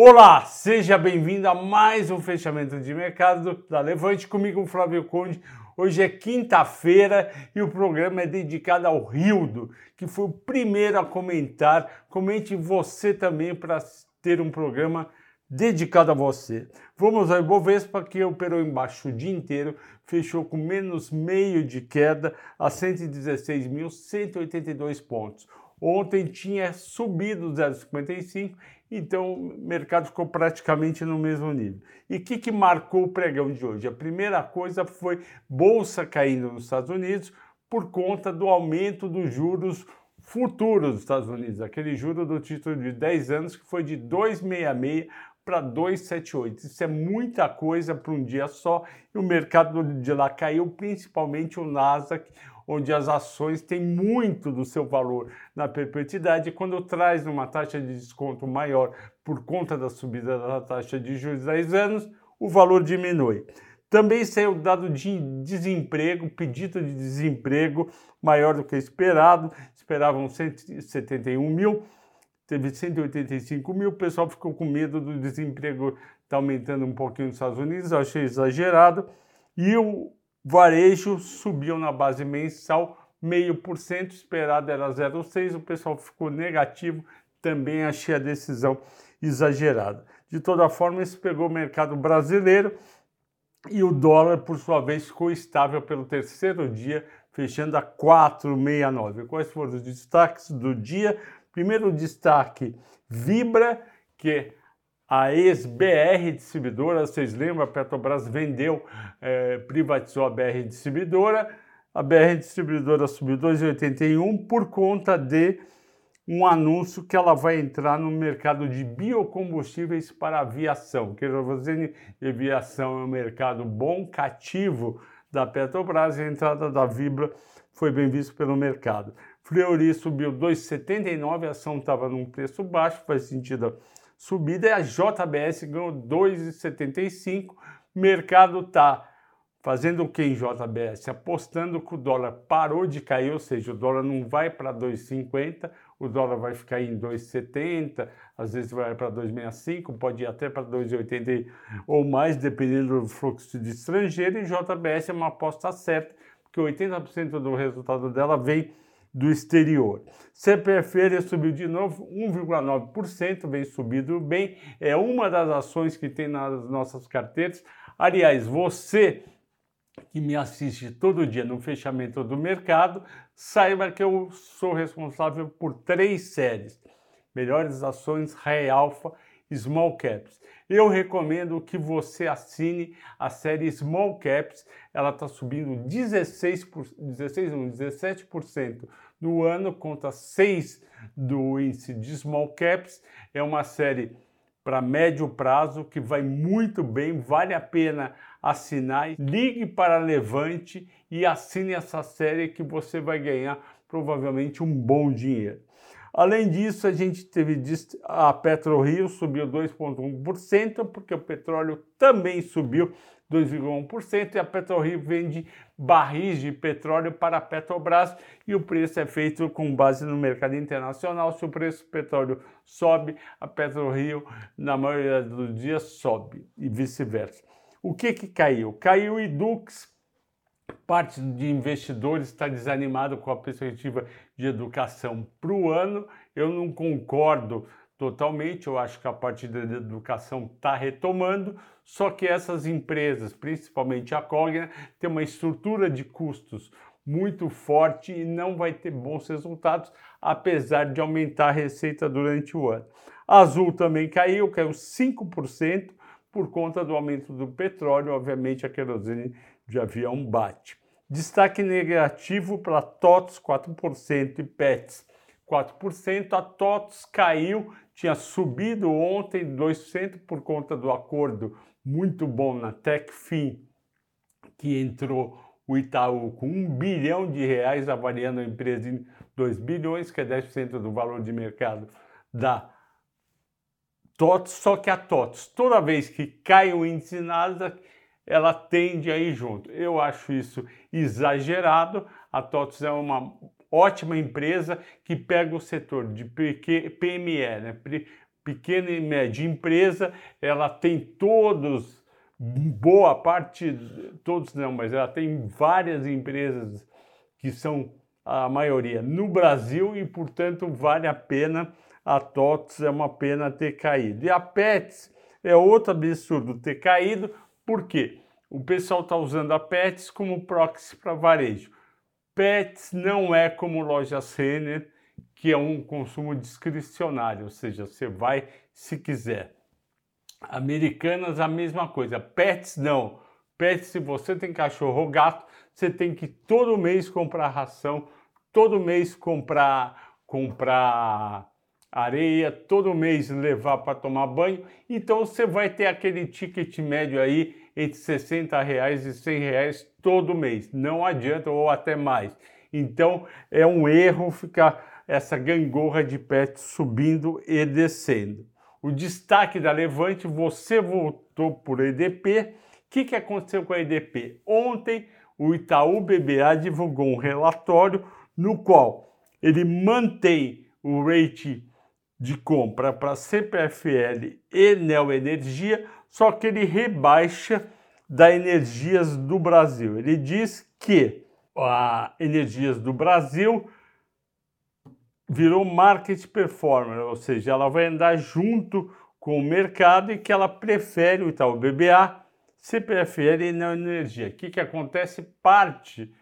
Olá, seja bem-vindo a mais um fechamento de mercado da Levante comigo, Flávio Conde. Hoje é quinta-feira e o programa é dedicado ao Rildo, que foi o primeiro a comentar. Comente você também para ter um programa dedicado a você. Vamos ao Ibovespa, que operou embaixo o dia inteiro, fechou com menos meio de queda a 116.182 pontos. Ontem tinha subido 0,55 então o mercado ficou praticamente no mesmo nível. E o que, que marcou o pregão de hoje? A primeira coisa foi bolsa caindo nos Estados Unidos por conta do aumento dos juros futuros dos Estados Unidos, aquele juro do título de 10 anos que foi de 2,66 para 2,78. Isso é muita coisa para um dia só e o mercado de lá caiu, principalmente o Nasdaq, onde as ações têm muito do seu valor na perpetuidade, quando traz uma taxa de desconto maior por conta da subida da taxa de juros de 10 anos, o valor diminui. Também saiu dado de desemprego, pedido de desemprego maior do que esperado, esperavam 171 mil, teve 185 mil, o pessoal ficou com medo do desemprego estar tá aumentando um pouquinho nos Estados Unidos, achei exagerado, e o Varejo subiu na base mensal meio por cento, esperado era 0,6, o pessoal ficou negativo, também achei a decisão exagerada. De toda forma, isso pegou o mercado brasileiro e o dólar, por sua vez, ficou estável pelo terceiro dia, fechando a 4,69. Quais foram os destaques do dia? Primeiro destaque, Vibra, que a ex-BR Distribuidora, vocês lembram, a Petrobras vendeu, é, privatizou a BR Distribuidora, a BR Distribuidora subiu 2,81 por conta de um anúncio que ela vai entrar no mercado de biocombustíveis para aviação. Que dizer, aviação é um mercado bom, cativo da Petrobras e a entrada da Vibra foi bem vista pelo mercado. Fleury subiu 2,79, a ação estava num preço baixo, faz sentido subida e a JBS ganhou 2,75. Mercado está fazendo o que em JBS? Apostando que o dólar parou de cair, ou seja, o dólar não vai para 2,50, o dólar vai ficar em 2,70, às vezes vai para 2,65, pode ir até para 2,80 ou mais, dependendo do fluxo de estrangeiro, e JBS é uma aposta certa, porque 80% do resultado dela vem do exterior. CPFL subiu de novo 1,9%, vem subindo bem, é uma das ações que tem nas nossas carteiras. Aliás, você que me assiste todo dia no fechamento do mercado, saiba que eu sou responsável por três séries: Melhores Ações, Rei Alpha Small Caps. Eu recomendo que você assine a série Small Caps, ela está subindo 16, por, 16 não, 17% no ano, conta 6 do índice de Small Caps. É uma série para médio prazo que vai muito bem, vale a pena assinar. Ligue para Levante e assine essa série que você vai ganhar provavelmente um bom dinheiro. Além disso, a gente teve a PetroRio subiu 2,1%, porque o petróleo também subiu 2,1%, e a PetroRio vende barris de petróleo para a Petrobras e o preço é feito com base no mercado internacional. Se o preço do petróleo sobe, a PetroRio, na maioria dos dias, sobe e vice-versa. O que, que caiu? Caiu o Idux, parte de investidores está desanimado com a perspectiva de educação para o ano. Eu não concordo totalmente, eu acho que a parte da educação está retomando, só que essas empresas, principalmente a Cogna, tem uma estrutura de custos muito forte e não vai ter bons resultados, apesar de aumentar a receita durante o ano. Azul também caiu, caiu 5% por conta do aumento do petróleo, obviamente a querosene de avião bate. Destaque negativo para TOTS 4% e PETS 4%. A TOTS caiu, tinha subido ontem 2% por conta do acordo muito bom na Techfin, que entrou o Itaú com um bilhão de reais avaliando a empresa em 2 bilhões, que é 10% do valor de mercado da TOTS, só que a TOTS, toda vez que cai o índice Nasdaq, ela tende a ir junto. Eu acho isso exagerado. A TOTS é uma ótima empresa que pega o setor de PME, né? pequena e média empresa, ela tem todos, boa parte, todos não, mas ela tem várias empresas que são a maioria no Brasil e, portanto, vale a pena. A TOTS é uma pena ter caído. E a PETS é outro absurdo ter caído, por quê? O pessoal está usando a PETS como proxy para varejo. PETS não é como loja Renner, que é um consumo discricionário, ou seja, você vai se quiser. Americanas, a mesma coisa. Pets, não. Pets, se você tem cachorro ou gato, você tem que todo mês comprar ração, todo mês comprar, comprar areia, todo mês levar para tomar banho. Então você vai ter aquele ticket médio aí entre 60 reais e 100 reais todo mês. Não adianta, ou até mais. Então é um erro ficar essa gangorra de pet subindo e descendo. O destaque da Levante, você voltou por EDP. O que, que aconteceu com a EDP? Ontem, o Itaú BBA divulgou um relatório no qual ele mantém o rate de compra para CPFL e Neoenergia, só que ele rebaixa da Energias do Brasil. Ele diz que a Energias do Brasil virou market performer, ou seja, ela vai andar junto com o mercado e que ela prefere o Itaú BBA, CPFL e Neo Energia. O que, que acontece? Parte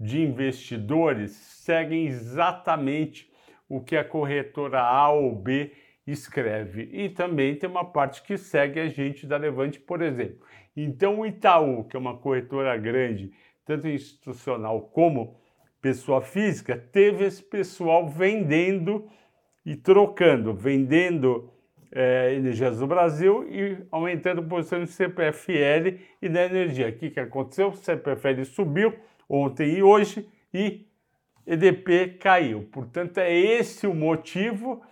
de investidores seguem exatamente o que a corretora A ou B escreve. E também tem uma parte que segue a gente da Levante, por exemplo. Então o Itaú, que é uma corretora grande, tanto institucional como pessoa física, teve esse pessoal vendendo e trocando, vendendo é, energias do Brasil e aumentando a posição de CPFL e da energia. O que, que aconteceu? O CPFL subiu ontem e hoje e EDP caiu. Portanto, é esse o motivo.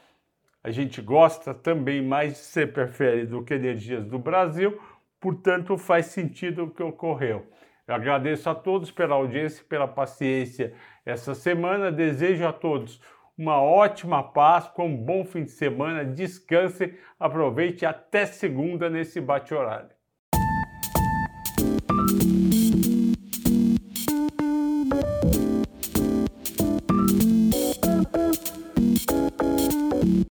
A gente gosta também mais de CPFL do que energias do Brasil, portanto, faz sentido o que ocorreu. Eu agradeço a todos pela audiência, pela paciência essa semana. Desejo a todos uma ótima Páscoa, um bom fim de semana. Descanse, aproveite até segunda nesse bate-horário.